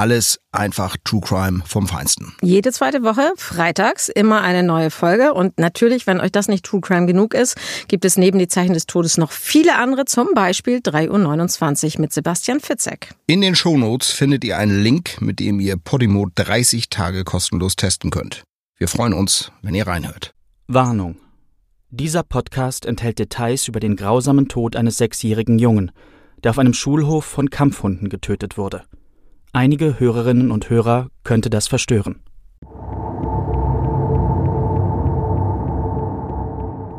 Alles einfach True Crime vom Feinsten. Jede zweite Woche, freitags, immer eine neue Folge. Und natürlich, wenn euch das nicht True Crime genug ist, gibt es neben die Zeichen des Todes noch viele andere, zum Beispiel 3.29 Uhr mit Sebastian Fitzek. In den Shownotes findet ihr einen Link, mit dem ihr Podimo 30 Tage kostenlos testen könnt. Wir freuen uns, wenn ihr reinhört. Warnung. Dieser Podcast enthält Details über den grausamen Tod eines sechsjährigen Jungen, der auf einem Schulhof von Kampfhunden getötet wurde. Einige Hörerinnen und Hörer könnte das verstören.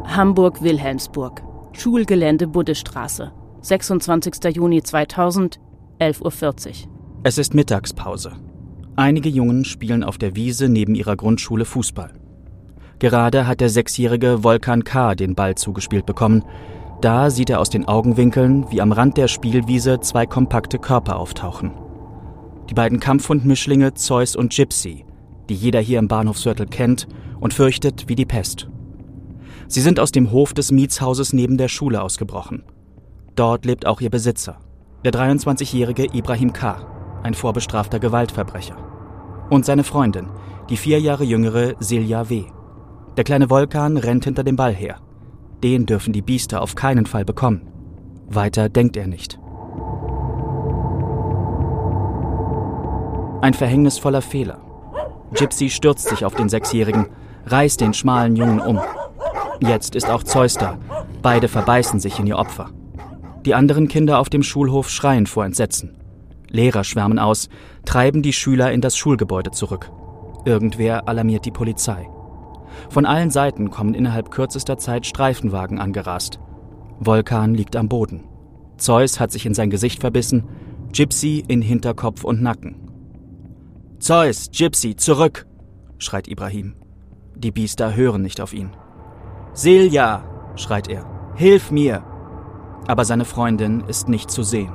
Hamburg-Wilhelmsburg. Schulgelände Buddestraße. 26. Juni 2000, 11.40 Uhr. Es ist Mittagspause. Einige Jungen spielen auf der Wiese neben ihrer Grundschule Fußball. Gerade hat der sechsjährige Volkan K. den Ball zugespielt bekommen. Da sieht er aus den Augenwinkeln, wie am Rand der Spielwiese zwei kompakte Körper auftauchen die beiden Kampfhundmischlinge Zeus und Gypsy, die jeder hier im Bahnhofsviertel kennt und fürchtet wie die Pest. Sie sind aus dem Hof des Mietshauses neben der Schule ausgebrochen. Dort lebt auch ihr Besitzer, der 23-jährige Ibrahim K., ein vorbestrafter Gewaltverbrecher. Und seine Freundin, die vier Jahre jüngere Silja W. Der kleine Vulkan rennt hinter dem Ball her. Den dürfen die Biester auf keinen Fall bekommen. Weiter denkt er nicht. Ein verhängnisvoller Fehler. Gypsy stürzt sich auf den Sechsjährigen, reißt den schmalen Jungen um. Jetzt ist auch Zeus da. Beide verbeißen sich in ihr Opfer. Die anderen Kinder auf dem Schulhof schreien vor Entsetzen. Lehrer schwärmen aus, treiben die Schüler in das Schulgebäude zurück. Irgendwer alarmiert die Polizei. Von allen Seiten kommen innerhalb kürzester Zeit Streifenwagen angerast. Vulkan liegt am Boden. Zeus hat sich in sein Gesicht verbissen, Gypsy in Hinterkopf und Nacken. Zeus, Gypsy, zurück! schreit Ibrahim. Die Biester hören nicht auf ihn. Silja, schreit er, hilf mir! Aber seine Freundin ist nicht zu sehen.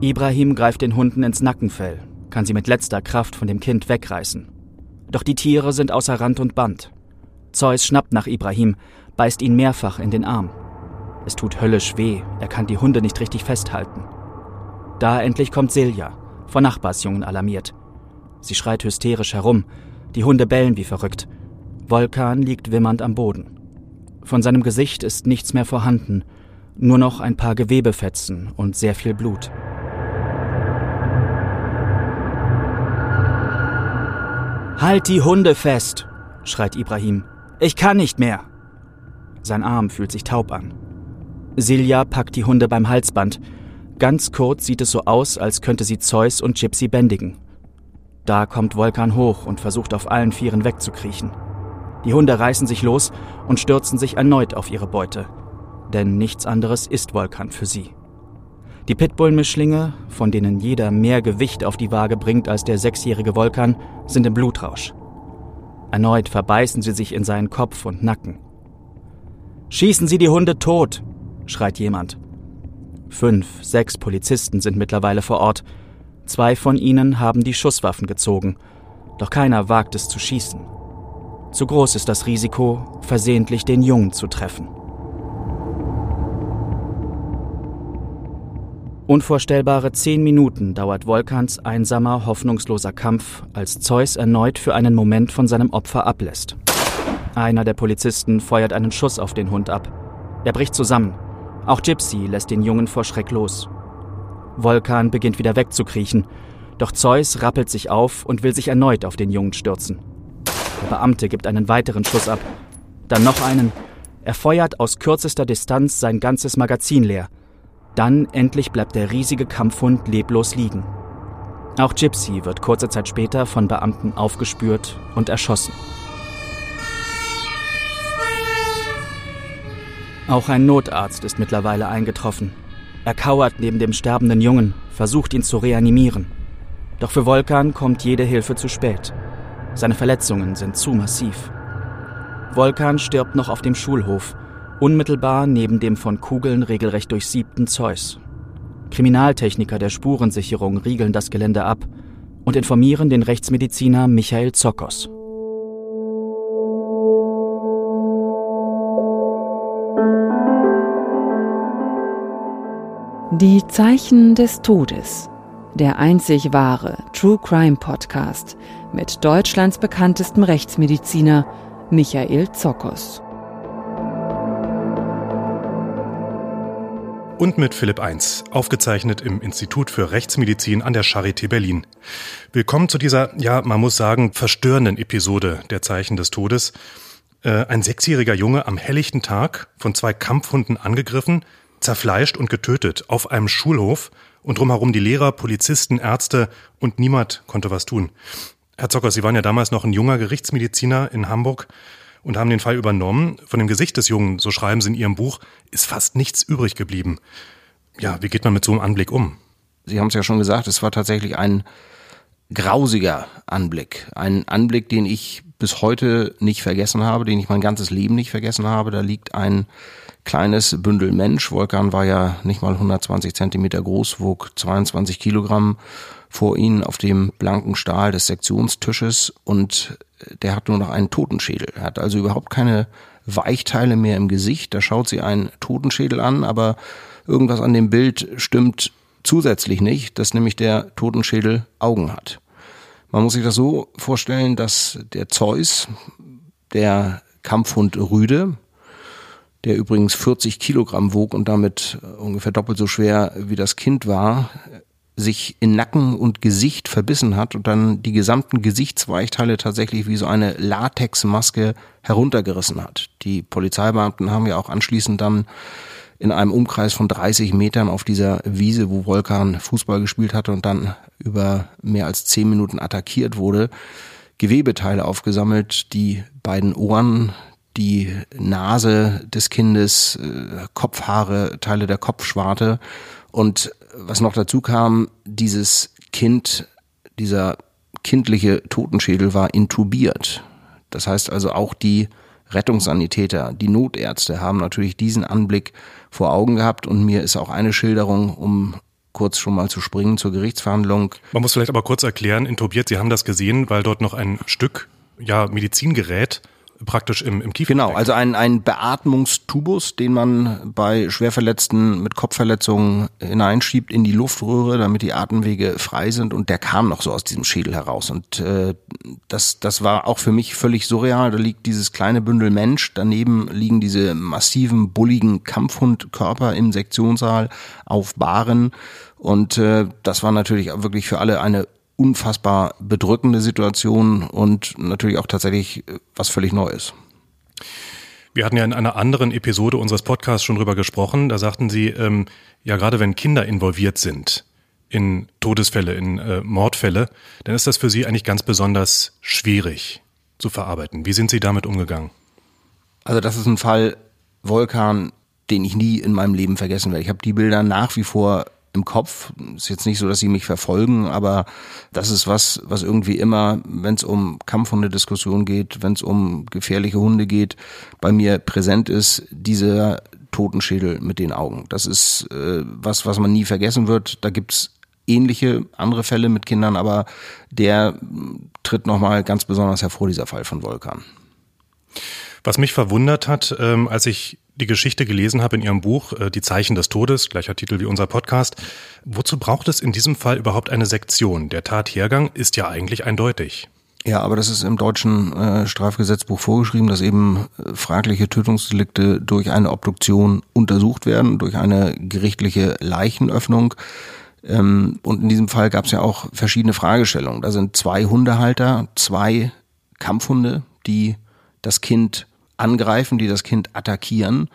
Ibrahim greift den Hunden ins Nackenfell, kann sie mit letzter Kraft von dem Kind wegreißen. Doch die Tiere sind außer Rand und Band. Zeus schnappt nach Ibrahim, beißt ihn mehrfach in den Arm. Es tut höllisch weh, er kann die Hunde nicht richtig festhalten. Da endlich kommt Silja, von Nachbarsjungen alarmiert. Sie schreit hysterisch herum, die Hunde bellen wie verrückt. Volkan liegt wimmernd am Boden. Von seinem Gesicht ist nichts mehr vorhanden, nur noch ein paar Gewebefetzen und sehr viel Blut. Halt die Hunde fest, schreit Ibrahim. Ich kann nicht mehr. Sein Arm fühlt sich taub an. Silja packt die Hunde beim Halsband Ganz kurz sieht es so aus, als könnte sie Zeus und Gypsy bändigen. Da kommt Vulkan hoch und versucht auf allen Vieren wegzukriechen. Die Hunde reißen sich los und stürzen sich erneut auf ihre Beute. Denn nichts anderes ist Vulkan für sie. Die Pitbull-Mischlinge, von denen jeder mehr Gewicht auf die Waage bringt als der sechsjährige Vulkan, sind im Blutrausch. Erneut verbeißen sie sich in seinen Kopf und Nacken. Schießen Sie die Hunde tot, schreit jemand. Fünf, sechs Polizisten sind mittlerweile vor Ort. Zwei von ihnen haben die Schusswaffen gezogen, doch keiner wagt es zu schießen. Zu groß ist das Risiko, versehentlich den Jungen zu treffen. Unvorstellbare zehn Minuten dauert Volkans einsamer, hoffnungsloser Kampf, als Zeus erneut für einen Moment von seinem Opfer ablässt. Einer der Polizisten feuert einen Schuss auf den Hund ab. Er bricht zusammen. Auch Gypsy lässt den Jungen vor Schreck los. Vulkan beginnt wieder wegzukriechen, doch Zeus rappelt sich auf und will sich erneut auf den Jungen stürzen. Der Beamte gibt einen weiteren Schuss ab, dann noch einen. Er feuert aus kürzester Distanz sein ganzes Magazin leer. Dann endlich bleibt der riesige Kampfhund leblos liegen. Auch Gypsy wird kurze Zeit später von Beamten aufgespürt und erschossen. Auch ein Notarzt ist mittlerweile eingetroffen. Er kauert neben dem sterbenden Jungen, versucht ihn zu reanimieren. Doch für Volkan kommt jede Hilfe zu spät. Seine Verletzungen sind zu massiv. Volkan stirbt noch auf dem Schulhof, unmittelbar neben dem von Kugeln regelrecht durchsiebten Zeus. Kriminaltechniker der Spurensicherung riegeln das Gelände ab und informieren den Rechtsmediziner Michael Zokos. Die Zeichen des Todes. Der einzig wahre True Crime Podcast mit Deutschlands bekanntestem Rechtsmediziner Michael Zokos. Und mit Philipp 1, aufgezeichnet im Institut für Rechtsmedizin an der Charité Berlin. Willkommen zu dieser, ja, man muss sagen, verstörenden Episode der Zeichen des Todes. Äh, ein sechsjähriger Junge am helllichten Tag von zwei Kampfhunden angegriffen, zerfleischt und getötet auf einem Schulhof und drumherum die Lehrer, Polizisten, Ärzte und niemand konnte was tun. Herr Zocker, Sie waren ja damals noch ein junger Gerichtsmediziner in Hamburg und haben den Fall übernommen. Von dem Gesicht des Jungen, so schreiben Sie in Ihrem Buch, ist fast nichts übrig geblieben. Ja, wie geht man mit so einem Anblick um? Sie haben es ja schon gesagt, es war tatsächlich ein grausiger Anblick. Ein Anblick, den ich bis heute nicht vergessen habe, den ich mein ganzes Leben nicht vergessen habe. Da liegt ein kleines Bündel Mensch. Volkan war ja nicht mal 120 Zentimeter groß, wog 22 Kilogramm vor ihnen auf dem blanken Stahl des Sektionstisches und der hat nur noch einen Totenschädel. Er hat also überhaupt keine Weichteile mehr im Gesicht. Da schaut sie einen Totenschädel an, aber irgendwas an dem Bild stimmt zusätzlich nicht, dass nämlich der Totenschädel Augen hat. Man muss sich das so vorstellen, dass der Zeus, der Kampfhund Rüde, der übrigens 40 Kilogramm wog und damit äh, ungefähr doppelt so schwer wie das Kind war, sich in Nacken und Gesicht verbissen hat und dann die gesamten Gesichtsweichteile tatsächlich wie so eine Latexmaske heruntergerissen hat. Die Polizeibeamten haben ja auch anschließend dann in einem Umkreis von 30 Metern auf dieser Wiese, wo Volkan Fußball gespielt hatte und dann über mehr als zehn Minuten attackiert wurde, Gewebeteile aufgesammelt, die beiden Ohren, die Nase des Kindes, äh, Kopfhaare, Teile der Kopfschwarte. Und was noch dazu kam, dieses Kind, dieser kindliche Totenschädel war intubiert. Das heißt also auch die Rettungssanitäter, die Notärzte haben natürlich diesen Anblick vor Augen gehabt und mir ist auch eine Schilderung, um kurz schon mal zu springen zur Gerichtsverhandlung. Man muss vielleicht aber kurz erklären, intubiert, Sie haben das gesehen, weil dort noch ein Stück ja, Medizingerät praktisch im, im Kiefer. Genau, also ein, ein Beatmungstubus, den man bei Schwerverletzten mit Kopfverletzungen hineinschiebt in die Luftröhre, damit die Atemwege frei sind und der kam noch so aus diesem Schädel heraus und äh, das, das war auch für mich völlig surreal. Da liegt dieses kleine Bündel Mensch, daneben liegen diese massiven, bulligen Kampfhundkörper im Sektionssaal auf Baren und äh, das war natürlich wirklich für alle eine unfassbar bedrückende Situation und natürlich auch tatsächlich äh, was völlig Neues. Wir hatten ja in einer anderen Episode unseres Podcasts schon drüber gesprochen. Da sagten Sie, ähm, ja gerade wenn Kinder involviert sind in Todesfälle, in äh, Mordfälle, dann ist das für Sie eigentlich ganz besonders schwierig zu verarbeiten. Wie sind Sie damit umgegangen? Also das ist ein Fall Vulkan, den ich nie in meinem Leben vergessen werde. Ich habe die Bilder nach wie vor im Kopf. Ist jetzt nicht so, dass sie mich verfolgen, aber das ist was, was irgendwie immer, wenn es um Kampfhundediskussion geht, wenn es um gefährliche Hunde geht, bei mir präsent ist, dieser Totenschädel mit den Augen. Das ist äh, was, was man nie vergessen wird. Da gibt's ähnliche andere Fälle mit Kindern, aber der tritt nochmal ganz besonders hervor, dieser Fall von Volkan. Was mich verwundert hat, ähm, als ich die Geschichte gelesen habe in Ihrem Buch, äh, Die Zeichen des Todes, gleicher Titel wie unser Podcast, wozu braucht es in diesem Fall überhaupt eine Sektion? Der Tathergang ist ja eigentlich eindeutig. Ja, aber das ist im deutschen äh, Strafgesetzbuch vorgeschrieben, dass eben äh, fragliche Tötungsdelikte durch eine Obduktion untersucht werden, durch eine gerichtliche Leichenöffnung. Ähm, und in diesem Fall gab es ja auch verschiedene Fragestellungen. Da sind zwei Hundehalter, zwei Kampfhunde, die das Kind angreifen, die das Kind attackieren.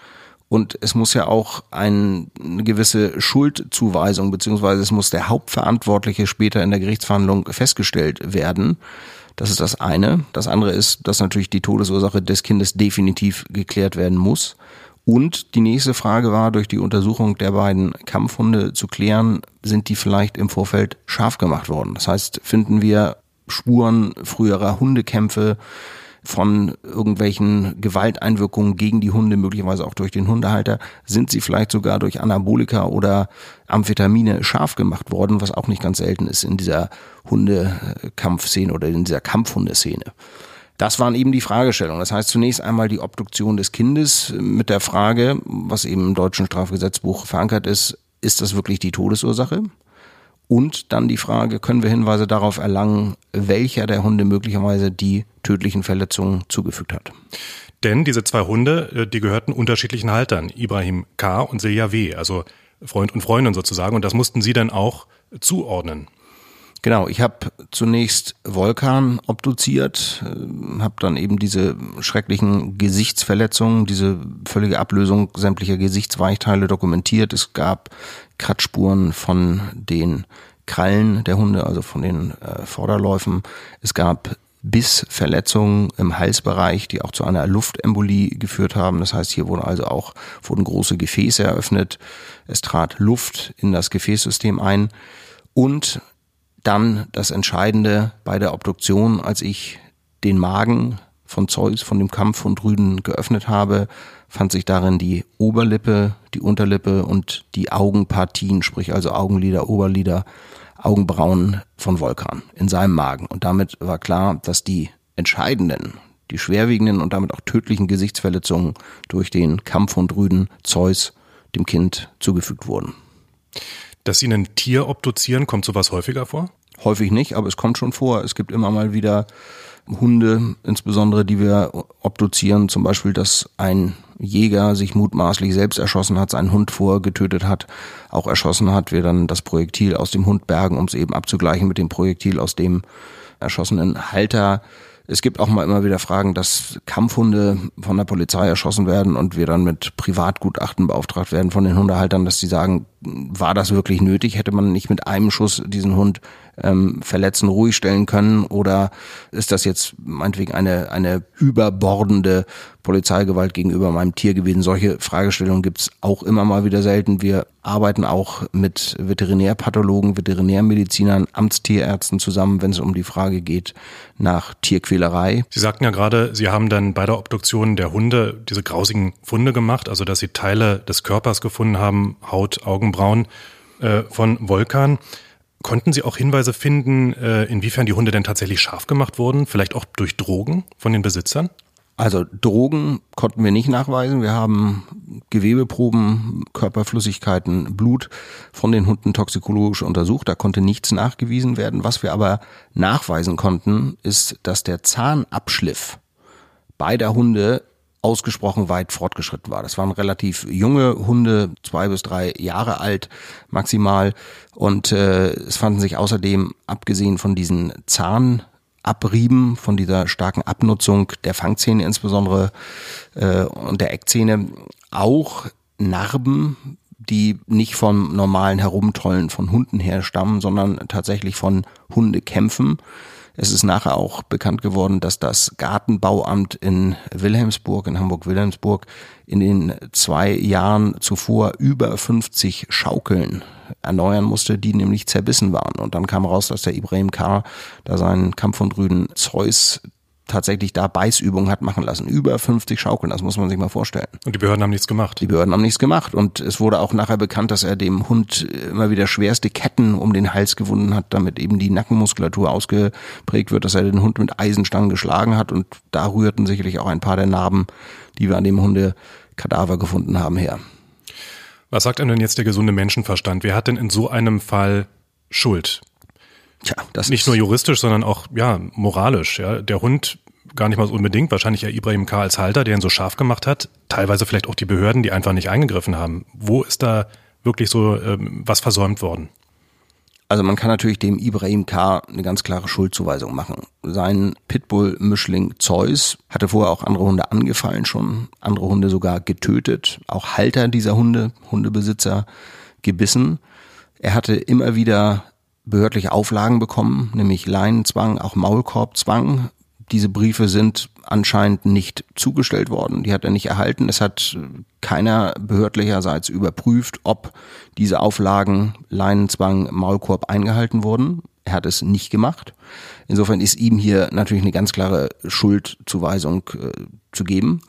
Und es muss ja auch ein, eine gewisse Schuldzuweisung, beziehungsweise es muss der Hauptverantwortliche später in der Gerichtsverhandlung festgestellt werden. Das ist das eine. Das andere ist, dass natürlich die Todesursache des Kindes definitiv geklärt werden muss. Und die nächste Frage war, durch die Untersuchung der beiden Kampfhunde zu klären, sind die vielleicht im Vorfeld scharf gemacht worden. Das heißt, finden wir Spuren früherer Hundekämpfe, von irgendwelchen Gewalteinwirkungen gegen die Hunde, möglicherweise auch durch den Hundehalter, sind sie vielleicht sogar durch Anabolika oder Amphetamine scharf gemacht worden, was auch nicht ganz selten ist in dieser Hundekampfszene oder in dieser Kampfhundeszene. Das waren eben die Fragestellungen. Das heißt zunächst einmal die Obduktion des Kindes mit der Frage, was eben im deutschen Strafgesetzbuch verankert ist, ist das wirklich die Todesursache? Und dann die Frage, können wir Hinweise darauf erlangen, welcher der Hunde möglicherweise die tödlichen Verletzungen zugefügt hat? Denn diese zwei Hunde, äh, die gehörten unterschiedlichen Haltern, Ibrahim K. und Silja W., also Freund und Freundin sozusagen. Und das mussten Sie dann auch zuordnen. Genau, ich habe zunächst Volkan obduziert, äh, habe dann eben diese schrecklichen Gesichtsverletzungen, diese völlige Ablösung sämtlicher Gesichtsweichteile dokumentiert. Es gab Kratzspuren von den Krallen der Hunde, also von den äh, Vorderläufen. Es gab Bissverletzungen im Halsbereich, die auch zu einer Luftembolie geführt haben. Das heißt, hier wurden also auch wurden große Gefäße eröffnet. Es trat Luft in das Gefäßsystem ein und dann das Entscheidende bei der Obduktion, als ich den Magen von Zeus, von dem Kampf von Rüden geöffnet habe, fand sich darin die Oberlippe, die Unterlippe und die Augenpartien, sprich also Augenlider, Oberlider, Augenbrauen von Volkan in seinem Magen. Und damit war klar, dass die entscheidenden, die schwerwiegenden und damit auch tödlichen Gesichtsverletzungen durch den Kampfhund Rüden Zeus dem Kind zugefügt wurden. Dass Sie ein Tier obduzieren, kommt sowas häufiger vor? Häufig nicht, aber es kommt schon vor. Es gibt immer mal wieder Hunde, insbesondere die wir obduzieren, zum Beispiel, dass ein Jäger sich mutmaßlich selbst erschossen hat, seinen Hund vorgetötet hat, auch erschossen hat, wir dann das Projektil aus dem Hund bergen, um es eben abzugleichen mit dem Projektil aus dem erschossenen Halter. Es gibt auch mal immer wieder Fragen, dass Kampfhunde von der Polizei erschossen werden und wir dann mit Privatgutachten beauftragt werden von den Hundehaltern, dass sie sagen, war das wirklich nötig? Hätte man nicht mit einem Schuss diesen Hund ähm, verletzen, ruhig stellen können? Oder ist das jetzt meinetwegen eine, eine überbordende Polizeigewalt gegenüber meinem Tier gewesen? Solche Fragestellungen gibt's auch immer mal wieder selten. Wir arbeiten auch mit Veterinärpathologen, Veterinärmedizinern, Amtstierärzten zusammen, wenn es um die Frage geht nach Tierquälerei. Sie sagten ja gerade, Sie haben dann bei der Obduktion der Hunde diese grausigen Funde gemacht, also dass Sie Teile des Körpers gefunden haben, Haut, Augenbrauen äh, von Volkan. Konnten Sie auch Hinweise finden, äh, inwiefern die Hunde denn tatsächlich scharf gemacht wurden? Vielleicht auch durch Drogen von den Besitzern? Also Drogen konnten wir nicht nachweisen. Wir haben Gewebeproben, Körperflüssigkeiten, Blut von den Hunden toxikologisch untersucht. Da konnte nichts nachgewiesen werden. Was wir aber nachweisen konnten, ist, dass der Zahnabschliff beider Hunde ausgesprochen weit fortgeschritten war. Das waren relativ junge Hunde, zwei bis drei Jahre alt maximal. Und äh, es fanden sich außerdem, abgesehen von diesen Zahnabrieben, von dieser starken Abnutzung der Fangzähne insbesondere äh, und der Eckzähne, auch Narben, die nicht vom normalen Herumtollen von Hunden herstammen, sondern tatsächlich von Hundekämpfen. Es ist nachher auch bekannt geworden, dass das Gartenbauamt in Wilhelmsburg, in Hamburg-Wilhelmsburg, in den zwei Jahren zuvor über 50 Schaukeln erneuern musste, die nämlich zerbissen waren. Und dann kam raus, dass der Ibrahim K. da seinen Kampf von Rüden Zeus tatsächlich da Beißübungen hat machen lassen. Über 50 Schaukeln, das muss man sich mal vorstellen. Und die Behörden haben nichts gemacht. Die Behörden haben nichts gemacht. Und es wurde auch nachher bekannt, dass er dem Hund immer wieder schwerste Ketten um den Hals gewunden hat, damit eben die Nackenmuskulatur ausgeprägt wird, dass er den Hund mit Eisenstangen geschlagen hat. Und da rührten sicherlich auch ein paar der Narben, die wir an dem Hundekadaver gefunden haben, her. Was sagt einem denn jetzt der gesunde Menschenverstand? Wer hat denn in so einem Fall Schuld? Tja, das nicht nur juristisch, sondern auch ja moralisch. Ja, der Hund gar nicht mal so unbedingt. Wahrscheinlich ja Ibrahim K. als Halter, der ihn so scharf gemacht hat. Teilweise vielleicht auch die Behörden, die einfach nicht eingegriffen haben. Wo ist da wirklich so ähm, was versäumt worden? Also man kann natürlich dem Ibrahim K. eine ganz klare Schuldzuweisung machen. Sein Pitbull-Mischling Zeus hatte vorher auch andere Hunde angefallen schon, andere Hunde sogar getötet, auch Halter dieser Hunde, Hundebesitzer gebissen. Er hatte immer wieder behördliche Auflagen bekommen, nämlich Leinenzwang, auch Maulkorbzwang. Diese Briefe sind anscheinend nicht zugestellt worden, die hat er nicht erhalten. Es hat keiner behördlicherseits überprüft, ob diese Auflagen Leinenzwang, Maulkorb eingehalten wurden. Er hat es nicht gemacht. Insofern ist ihm hier natürlich eine ganz klare Schuldzuweisung äh, zu geben.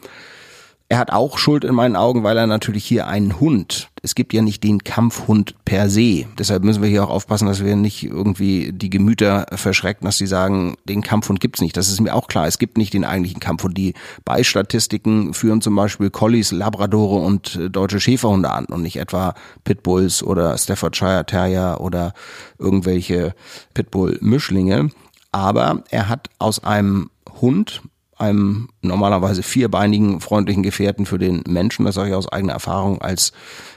Er hat auch Schuld in meinen Augen, weil er natürlich hier einen Hund, es gibt ja nicht den Kampfhund per se. Deshalb müssen wir hier auch aufpassen, dass wir nicht irgendwie die Gemüter verschrecken, dass sie sagen, den Kampfhund gibt's nicht. Das ist mir auch klar. Es gibt nicht den eigentlichen Kampfhund. Die Beistatistiken führen zum Beispiel Collies, Labradore und äh, deutsche Schäferhunde an und nicht etwa Pitbulls oder Staffordshire Terrier oder irgendwelche Pitbull-Mischlinge. Aber er hat aus einem Hund einem normalerweise vierbeinigen freundlichen Gefährten für den Menschen, das sage ich aus eigener Erfahrung als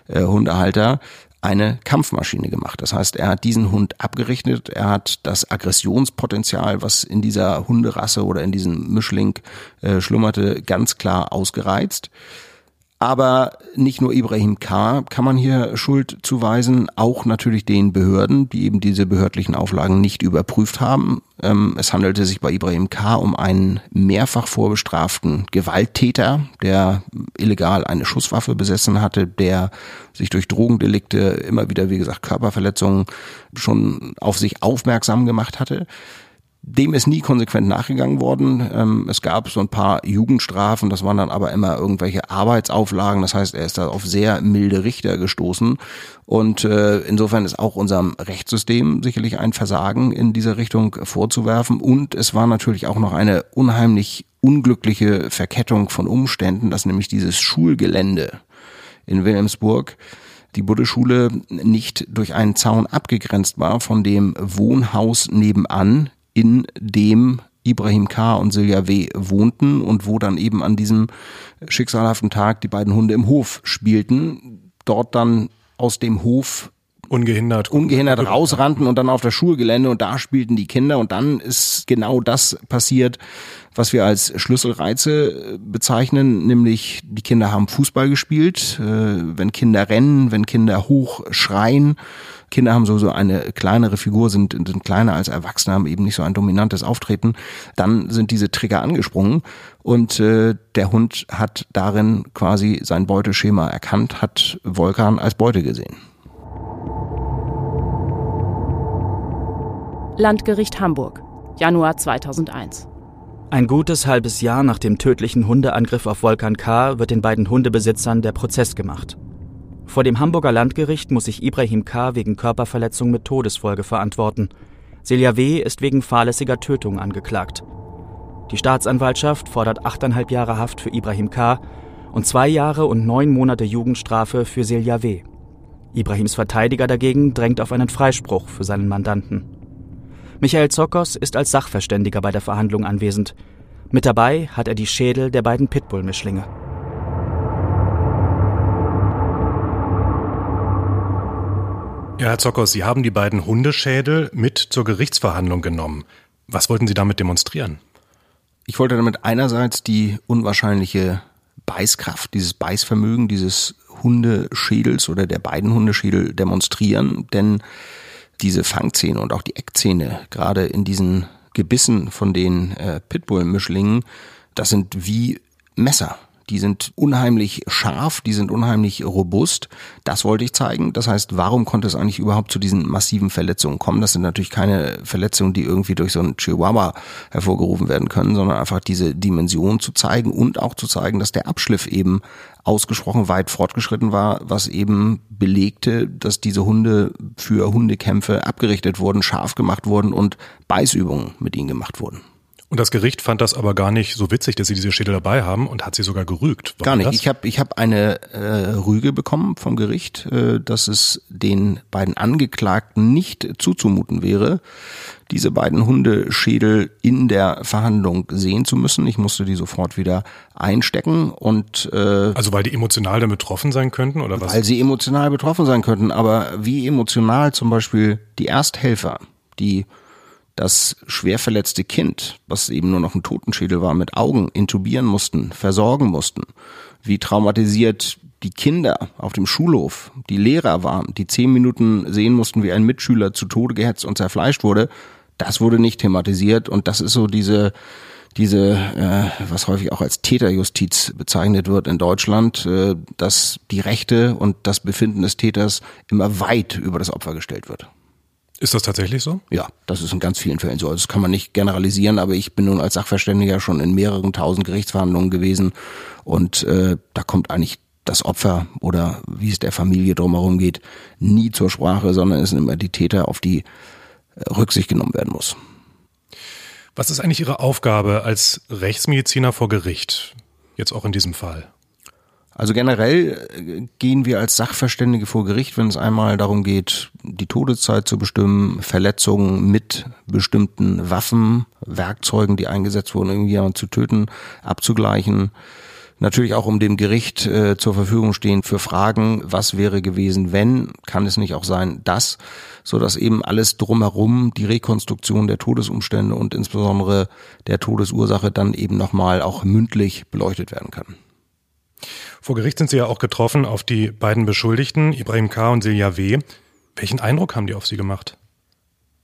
äh, Hundehalter, eine Kampfmaschine gemacht. Das heißt, er hat diesen Hund abgerichtet, er hat das Aggressionspotenzial, was in dieser Hunderasse oder in diesem Mischling äh, schlummerte, ganz klar ausgereizt. Aber nicht nur Ibrahim K. kann man hier Schuld zuweisen, auch natürlich den Behörden, die eben diese behördlichen Auflagen nicht überprüft haben. Ähm, es handelte sich bei Ibrahim K. um einen mehrfach vorbestraften Gewalttäter, der illegal eine Schusswaffe besessen hatte, der sich durch Drogendelikte immer wieder, wie gesagt, Körperverletzungen schon auf sich aufmerksam gemacht hatte. Dem ist nie konsequent nachgegangen worden. Ähm, es gab so ein paar Jugendstrafen, das waren dann aber immer irgendwelche Arbeitsauflagen. Das heißt, er ist da auf sehr milde Richter gestoßen. Und äh, insofern ist auch unserem Rechtssystem sicherlich ein Versagen in dieser Richtung vorzuwerfen. Und es war natürlich auch noch eine unheimlich unglückliche Verkettung von Umständen, dass nämlich dieses Schulgelände in Wilhelmsburg die Buddeschule nicht durch einen Zaun abgegrenzt war von dem Wohnhaus nebenan in dem Ibrahim K. und Silja W. wohnten und wo dann eben an diesem schicksalhaften Tag die beiden Hunde im Hof spielten, dort dann aus dem Hof ungehindert ungehindert rausrannten und dann auf das Schulgelände und da spielten die Kinder und dann ist genau das passiert, was wir als Schlüsselreize bezeichnen, nämlich die Kinder haben Fußball gespielt, äh, wenn Kinder rennen, wenn Kinder hoch schreien, Kinder haben sowieso eine kleinere Figur, sind, sind kleiner als Erwachsene, haben eben nicht so ein dominantes Auftreten, dann sind diese Trigger angesprungen und äh, der Hund hat darin quasi sein Beuteschema erkannt, hat Volkan als Beute gesehen. Landgericht Hamburg, Januar 2001. Ein gutes halbes Jahr nach dem tödlichen Hundeangriff auf Volkan K. wird den beiden Hundebesitzern der Prozess gemacht. Vor dem Hamburger Landgericht muss sich Ibrahim K. wegen Körperverletzung mit Todesfolge verantworten. Silja W. ist wegen fahrlässiger Tötung angeklagt. Die Staatsanwaltschaft fordert achteinhalb Jahre Haft für Ibrahim K. und zwei Jahre und neun Monate Jugendstrafe für Silja W. Ibrahims Verteidiger dagegen drängt auf einen Freispruch für seinen Mandanten. Michael Zokos ist als Sachverständiger bei der Verhandlung anwesend. Mit dabei hat er die Schädel der beiden Pitbull-Mischlinge. Ja, Herr Zockers, Sie haben die beiden Hundeschädel mit zur Gerichtsverhandlung genommen. Was wollten Sie damit demonstrieren? Ich wollte damit einerseits die unwahrscheinliche Beißkraft, dieses Beißvermögen dieses Hundeschädels oder der beiden Hundeschädel demonstrieren, denn diese Fangzähne und auch die Eckzähne, gerade in diesen Gebissen von den äh, Pitbull-Mischlingen, das sind wie Messer. Die sind unheimlich scharf, die sind unheimlich robust. Das wollte ich zeigen. Das heißt, warum konnte es eigentlich überhaupt zu diesen massiven Verletzungen kommen? Das sind natürlich keine Verletzungen, die irgendwie durch so einen Chihuahua hervorgerufen werden können, sondern einfach diese Dimension zu zeigen und auch zu zeigen, dass der Abschliff eben ausgesprochen weit fortgeschritten war, was eben belegte, dass diese Hunde für Hundekämpfe abgerichtet wurden, scharf gemacht wurden und Beißübungen mit ihnen gemacht wurden. Und das Gericht fand das aber gar nicht so witzig, dass sie diese Schädel dabei haben und hat sie sogar gerügt. Warum gar nicht. Das? Ich habe ich hab eine äh, Rüge bekommen vom Gericht, äh, dass es den beiden Angeklagten nicht zuzumuten wäre, diese beiden Hundeschädel in der Verhandlung sehen zu müssen. Ich musste die sofort wieder einstecken und äh, also weil die emotional damit betroffen sein könnten oder was? Weil sie emotional betroffen sein könnten, aber wie emotional zum Beispiel die Ersthelfer, die das schwer verletzte Kind, was eben nur noch ein Totenschädel war, mit Augen intubieren mussten, versorgen mussten, wie traumatisiert die Kinder auf dem Schulhof, die Lehrer waren, die zehn Minuten sehen mussten, wie ein Mitschüler zu Tode gehetzt und zerfleischt wurde, das wurde nicht thematisiert und das ist so diese diese, äh, was häufig auch als Täterjustiz bezeichnet wird in Deutschland, äh, dass die Rechte und das Befinden des Täters immer weit über das Opfer gestellt wird. Ist das tatsächlich so? Ja, das ist in ganz vielen Fällen so. Also das kann man nicht generalisieren, aber ich bin nun als Sachverständiger schon in mehreren tausend Gerichtsverhandlungen gewesen und äh, da kommt eigentlich das Opfer oder wie es der Familie drumherum geht, nie zur Sprache, sondern es sind immer die Täter, auf die äh, Rücksicht genommen werden muss. Was ist eigentlich Ihre Aufgabe als Rechtsmediziner vor Gericht? Jetzt auch in diesem Fall. Also generell äh, gehen wir als Sachverständige vor Gericht, wenn es einmal darum geht, die Todeszeit zu bestimmen, Verletzungen mit bestimmten Waffen, Werkzeugen, die eingesetzt wurden, irgendwie jemanden zu töten, abzugleichen. Natürlich auch um dem Gericht äh, zur Verfügung stehen für Fragen, was wäre gewesen, wenn, kann es nicht auch sein, das, so dass eben alles drumherum, die Rekonstruktion der Todesumstände und insbesondere der Todesursache dann eben nochmal auch mündlich beleuchtet werden kann. Vor Gericht sind Sie ja auch getroffen auf die beiden Beschuldigten, Ibrahim K. und Silja W. Welchen Eindruck haben die auf Sie gemacht?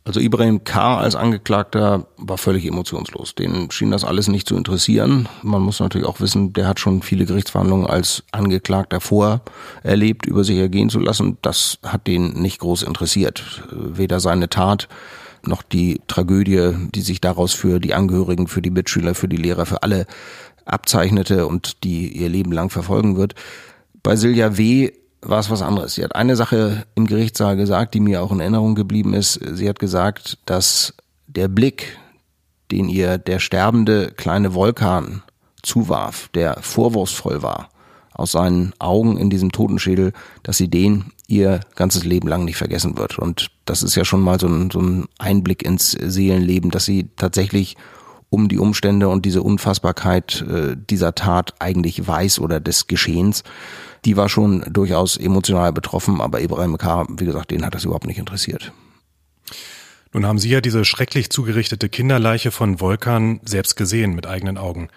Also Ibrahim K. als Angeklagter war völlig emotionslos. Den schien das alles nicht zu interessieren. Man muss natürlich auch wissen, der hat schon viele Gerichtsverhandlungen als Angeklagter vorerlebt, über sich ergehen zu lassen. Das hat den nicht groß interessiert. Weder seine Tat noch die Tragödie, die sich daraus für die Angehörigen, für die Mitschüler, für die Lehrer, für alle abzeichnete und die ihr Leben lang verfolgen wird. Bei Silja W. war es was anderes. Sie hat eine Sache im Gerichtssaal gesagt, die mir auch in Erinnerung geblieben ist. Sie hat gesagt, dass der Blick, den ihr der sterbende kleine Vulkan zuwarf, der vorwurfsvoll war, aus seinen Augen in diesem Totenschädel, dass sie den ihr ganzes Leben lang nicht vergessen wird. Und das ist ja schon mal so ein, so ein Einblick ins Seelenleben, dass sie tatsächlich um die Umstände und diese Unfassbarkeit äh, dieser Tat eigentlich weiß oder des Geschehens. Die war schon durchaus emotional betroffen, aber Ibrahim K., wie gesagt, den hat das überhaupt nicht interessiert. Nun haben Sie ja diese schrecklich zugerichtete Kinderleiche von Volkan selbst gesehen mit eigenen Augen.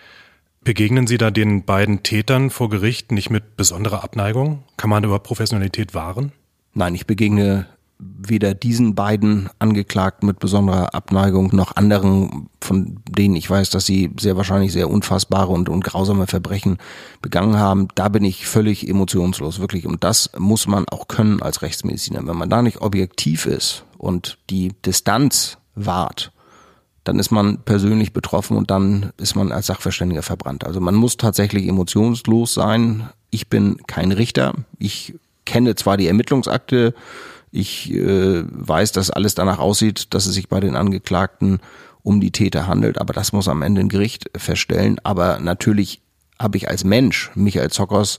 Begegnen Sie da den beiden Tätern vor Gericht nicht mit besonderer Abneigung? Kann man über Professionalität wahren? Nein, ich begegne weder diesen beiden Angeklagten mit besonderer Abneigung noch anderen, von denen ich weiß, dass sie sehr wahrscheinlich sehr unfassbare und, und grausame Verbrechen begangen haben. Da bin ich völlig emotionslos, wirklich. Und das muss man auch können als Rechtsmediziner. Wenn man da nicht objektiv ist und die Distanz wahrt, dann ist man persönlich betroffen und dann ist man als Sachverständiger verbrannt. Also man muss tatsächlich emotionslos sein. Ich bin kein Richter. Ich kenne zwar die Ermittlungsakte, ich äh, weiß, dass alles danach aussieht, dass es sich bei den Angeklagten um die Täter handelt, aber das muss am Ende ein Gericht feststellen. Aber natürlich habe ich als Mensch, Michael Zockers,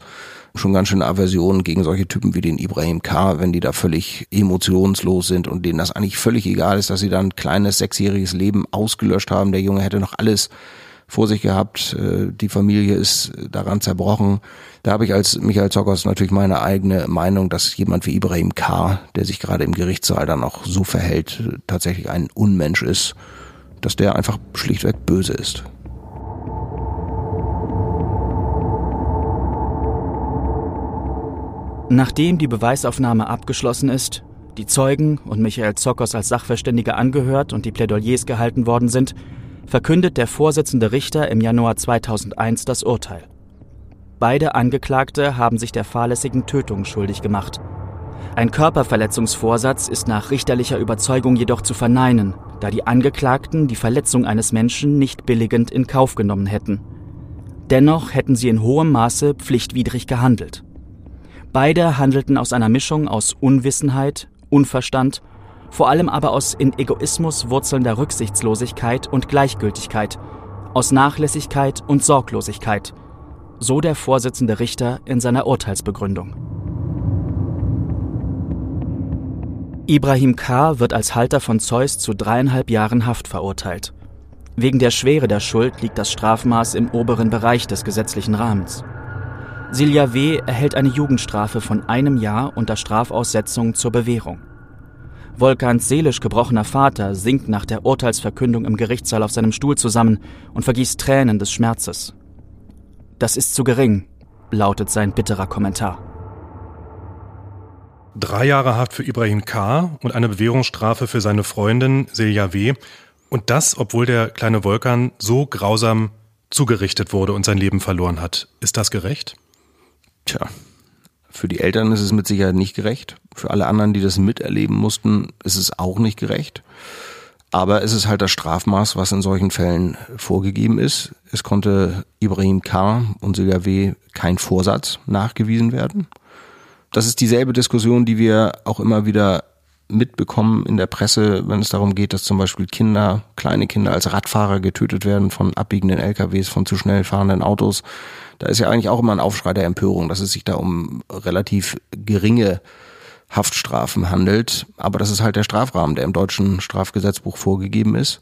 schon ganz schöne Aversion gegen solche Typen wie den Ibrahim K., wenn die da völlig emotionslos sind und denen das eigentlich völlig egal ist, dass sie dann ein kleines sechsjähriges Leben ausgelöscht haben. Der Junge hätte noch alles vor sich gehabt. Äh, die Familie ist daran zerbrochen. Da habe ich als Michael Zockers natürlich meine eigene Meinung, dass jemand wie Ibrahim K., der sich gerade im Gerichtssaal dann auch so verhält, tatsächlich ein Unmensch ist, dass der einfach schlichtweg böse ist. Nachdem die Beweisaufnahme abgeschlossen ist, die Zeugen und Michael Zockers als Sachverständiger angehört und die Plädoyers gehalten worden sind, verkündet der Vorsitzende Richter im Januar 2001 das Urteil. Beide Angeklagte haben sich der fahrlässigen Tötung schuldig gemacht. Ein Körperverletzungsvorsatz ist nach richterlicher Überzeugung jedoch zu verneinen, da die Angeklagten die Verletzung eines Menschen nicht billigend in Kauf genommen hätten. Dennoch hätten sie in hohem Maße pflichtwidrig gehandelt. Beide handelten aus einer Mischung aus Unwissenheit, Unverstand vor allem aber aus in Egoismus wurzelnder Rücksichtslosigkeit und Gleichgültigkeit, aus Nachlässigkeit und Sorglosigkeit, so der Vorsitzende Richter in seiner Urteilsbegründung. Ibrahim K. wird als Halter von Zeus zu dreieinhalb Jahren Haft verurteilt. Wegen der Schwere der Schuld liegt das Strafmaß im oberen Bereich des gesetzlichen Rahmens. Silja W. erhält eine Jugendstrafe von einem Jahr unter Strafaussetzung zur Bewährung. Volkans seelisch gebrochener Vater sinkt nach der Urteilsverkündung im Gerichtssaal auf seinem Stuhl zusammen und vergießt Tränen des Schmerzes. Das ist zu gering, lautet sein bitterer Kommentar. Drei Jahre Haft für Ibrahim K. und eine Bewährungsstrafe für seine Freundin Silja W. Und das, obwohl der kleine Volkan so grausam zugerichtet wurde und sein Leben verloren hat. Ist das gerecht? Tja, Für die Eltern ist es mit Sicherheit nicht gerecht. Für alle anderen, die das miterleben mussten, ist es auch nicht gerecht. Aber es ist halt das Strafmaß, was in solchen Fällen vorgegeben ist. Es konnte Ibrahim K. und Silja W. kein Vorsatz nachgewiesen werden. Das ist dieselbe Diskussion, die wir auch immer wieder mitbekommen in der Presse, wenn es darum geht, dass zum Beispiel Kinder, kleine Kinder als Radfahrer getötet werden von abbiegenden LKWs, von zu schnell fahrenden Autos. Da ist ja eigentlich auch immer ein Aufschrei der Empörung, dass es sich da um relativ geringe Haftstrafen handelt. Aber das ist halt der Strafrahmen, der im deutschen Strafgesetzbuch vorgegeben ist.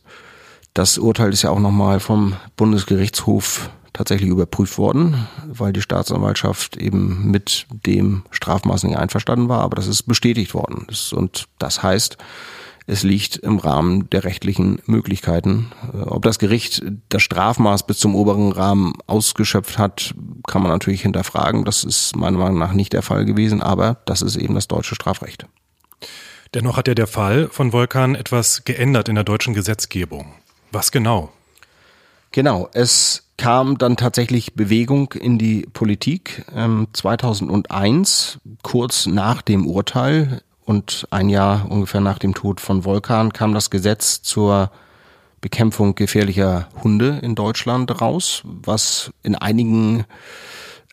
Das Urteil ist ja auch nochmal vom Bundesgerichtshof tatsächlich überprüft worden, weil die Staatsanwaltschaft eben mit dem Strafmaß nicht einverstanden war, aber das ist bestätigt worden. Und das heißt, es liegt im Rahmen der rechtlichen Möglichkeiten. Äh, ob das Gericht das Strafmaß bis zum oberen Rahmen ausgeschöpft hat, kann man natürlich hinterfragen. Das ist meiner Meinung nach nicht der Fall gewesen, aber das ist eben das deutsche Strafrecht. Dennoch hat ja der Fall von Volkan etwas geändert in der deutschen Gesetzgebung. Was genau? Genau, es kam dann tatsächlich Bewegung in die Politik. 2001, ähm, kurz nach dem Urteil, und ein Jahr ungefähr nach dem Tod von Volkan kam das Gesetz zur Bekämpfung gefährlicher Hunde in Deutschland raus, was in einigen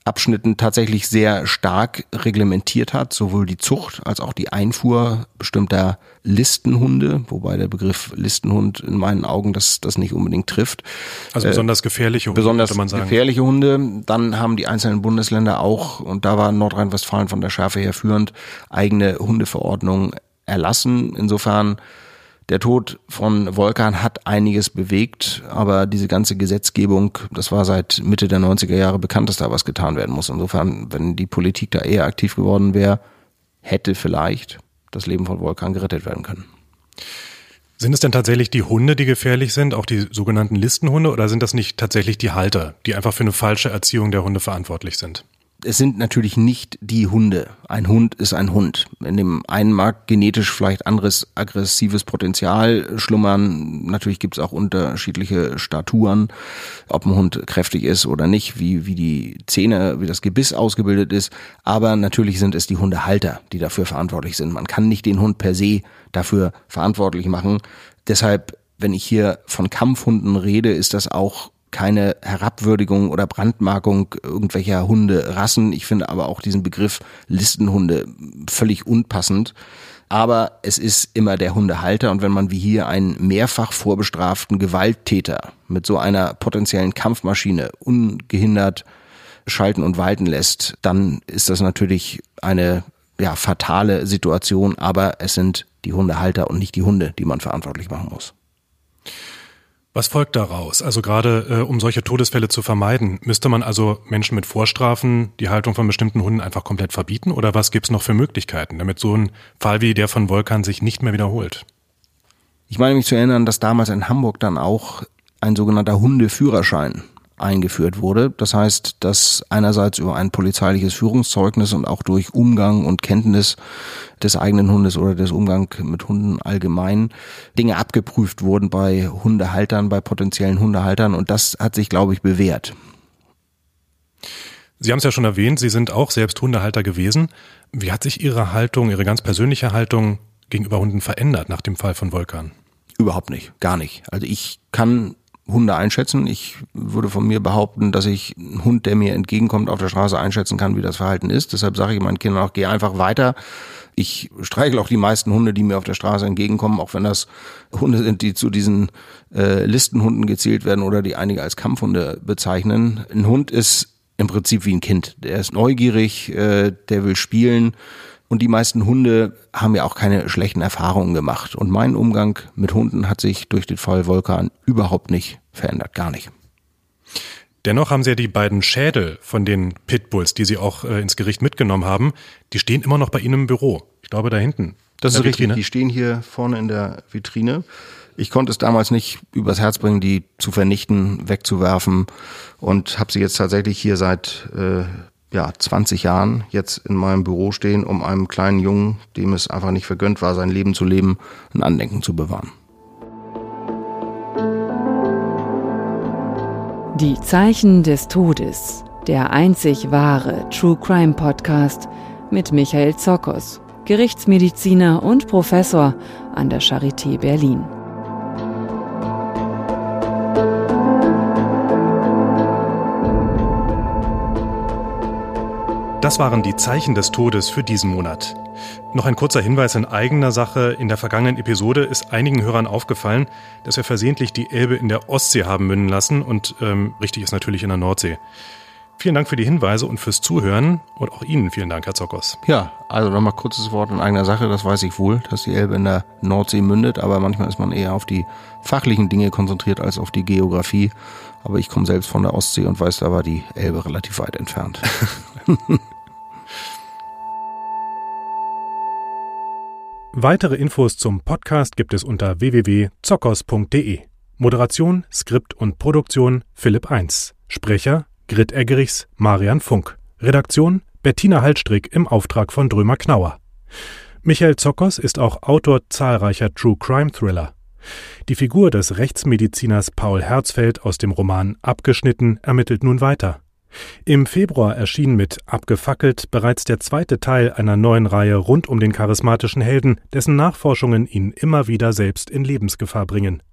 Abschnitten tatsächlich sehr stark reglementiert hat, sowohl die Zucht als auch die Einfuhr bestimmter Listenhunde, wobei der Begriff Listenhund in meinen Augen das, das nicht unbedingt trifft. Also äh, besonders gefährliche Hunde, besonders man sagen. gefährliche Hunde. Dann haben die einzelnen Bundesländer auch, und da war Nordrhein-Westfalen von der Schärfe her führend, eigene Hundeverordnungen erlassen. Insofern der Tod von Volkan hat einiges bewegt, aber diese ganze Gesetzgebung, das war seit Mitte der 90er Jahre bekannt, dass da was getan werden muss. Insofern, wenn die Politik da eher aktiv geworden wäre, hätte vielleicht das Leben von Volkan gerettet werden können. Sind es denn tatsächlich die Hunde, die gefährlich sind, auch die sogenannten Listenhunde, oder sind das nicht tatsächlich die Halter, die einfach für eine falsche Erziehung der Hunde verantwortlich sind? Es sind natürlich nicht die Hunde. Ein Hund ist ein Hund. In dem einen mag genetisch vielleicht anderes aggressives Potenzial schlummern. Natürlich gibt es auch unterschiedliche Staturen, ob ein Hund kräftig ist oder nicht, wie, wie die Zähne, wie das Gebiss ausgebildet ist. Aber natürlich sind es die Hundehalter, die dafür verantwortlich sind. Man kann nicht den Hund per se dafür verantwortlich machen. Deshalb, wenn ich hier von Kampfhunden rede, ist das auch keine Herabwürdigung oder Brandmarkung irgendwelcher Hunderassen. Ich finde aber auch diesen Begriff Listenhunde völlig unpassend. Aber es ist immer der Hundehalter und wenn man wie hier einen mehrfach vorbestraften Gewalttäter mit so einer potenziellen Kampfmaschine ungehindert schalten und walten lässt, dann ist das natürlich eine ja, fatale Situation, aber es sind die Hundehalter und nicht die Hunde, die man verantwortlich machen muss. Was folgt daraus? Also gerade äh, um solche Todesfälle zu vermeiden, müsste man also Menschen mit Vorstrafen die Haltung von bestimmten Hunden einfach komplett verbieten? Oder was gibt's noch für Möglichkeiten, damit so ein Fall wie der von Volkan sich nicht mehr wiederholt? Ich meine mich zu erinnern, dass damals in Hamburg dann auch ein sogenannter Hundeführerschein eingeführt wurde. Das heißt, dass einerseits über ein polizeiliches Führungszeugnis und auch durch Umgang und Kenntnis des eigenen Hundes oder des Umgang mit Hunden allgemein Dinge abgeprüft wurden bei Hundehaltern, bei potenziellen Hundehaltern und das hat sich, glaube ich, bewährt. Sie haben es ja schon erwähnt, Sie sind auch selbst Hundehalter gewesen. Wie hat sich Ihre Haltung, Ihre ganz persönliche Haltung gegenüber Hunden verändert nach dem Fall von Volkan? Überhaupt nicht, gar nicht. Also ich kann Hunde einschätzen. Ich würde von mir behaupten, dass ich einen Hund, der mir entgegenkommt, auf der Straße einschätzen kann, wie das Verhalten ist. Deshalb sage ich meinen Kindern auch, geh einfach weiter. Ich streichle auch die meisten Hunde, die mir auf der Straße entgegenkommen, auch wenn das Hunde sind, die zu diesen äh, Listenhunden gezählt werden oder die einige als Kampfhunde bezeichnen. Ein Hund ist im Prinzip wie ein Kind. Der ist neugierig, äh, der will spielen und die meisten Hunde haben ja auch keine schlechten Erfahrungen gemacht. Und mein Umgang mit Hunden hat sich durch den Fall Volkan überhaupt nicht verändert. Gar nicht. Dennoch haben Sie ja die beiden Schädel von den Pitbulls, die Sie auch äh, ins Gericht mitgenommen haben, die stehen immer noch bei Ihnen im Büro. Ich glaube da hinten. Das ist richtig. Die stehen hier vorne in der Vitrine. Ich konnte es damals nicht übers Herz bringen, die zu vernichten, wegzuwerfen und habe sie jetzt tatsächlich hier seit äh, ja, 20 Jahren jetzt in meinem Büro stehen, um einem kleinen Jungen, dem es einfach nicht vergönnt war, sein Leben zu leben, ein Andenken zu bewahren. Die Zeichen des Todes. Der einzig wahre True Crime Podcast mit Michael Zokos, Gerichtsmediziner und Professor an der Charité Berlin. Das waren die Zeichen des Todes für diesen Monat. Noch ein kurzer Hinweis in eigener Sache. In der vergangenen Episode ist einigen Hörern aufgefallen, dass wir versehentlich die Elbe in der Ostsee haben münden lassen und ähm, richtig ist natürlich in der Nordsee. Vielen Dank für die Hinweise und fürs Zuhören und auch Ihnen vielen Dank, Herr Zockers. Ja, also nochmal kurzes Wort in eigener Sache. Das weiß ich wohl, dass die Elbe in der Nordsee mündet, aber manchmal ist man eher auf die fachlichen Dinge konzentriert als auf die Geografie. Aber ich komme selbst von der Ostsee und weiß, da war die Elbe relativ weit entfernt. Weitere Infos zum Podcast gibt es unter www.zockers.de. Moderation, Skript und Produktion Philipp 1. Sprecher Grit Eggerichs, Marian Funk. Redaktion Bettina Hallstrick im Auftrag von Drömer Knauer. Michael Zockers ist auch Autor zahlreicher True Crime Thriller. Die Figur des Rechtsmediziners Paul Herzfeld aus dem Roman Abgeschnitten ermittelt nun weiter. Im Februar erschien mit Abgefackelt bereits der zweite Teil einer neuen Reihe rund um den charismatischen Helden, dessen Nachforschungen ihn immer wieder selbst in Lebensgefahr bringen.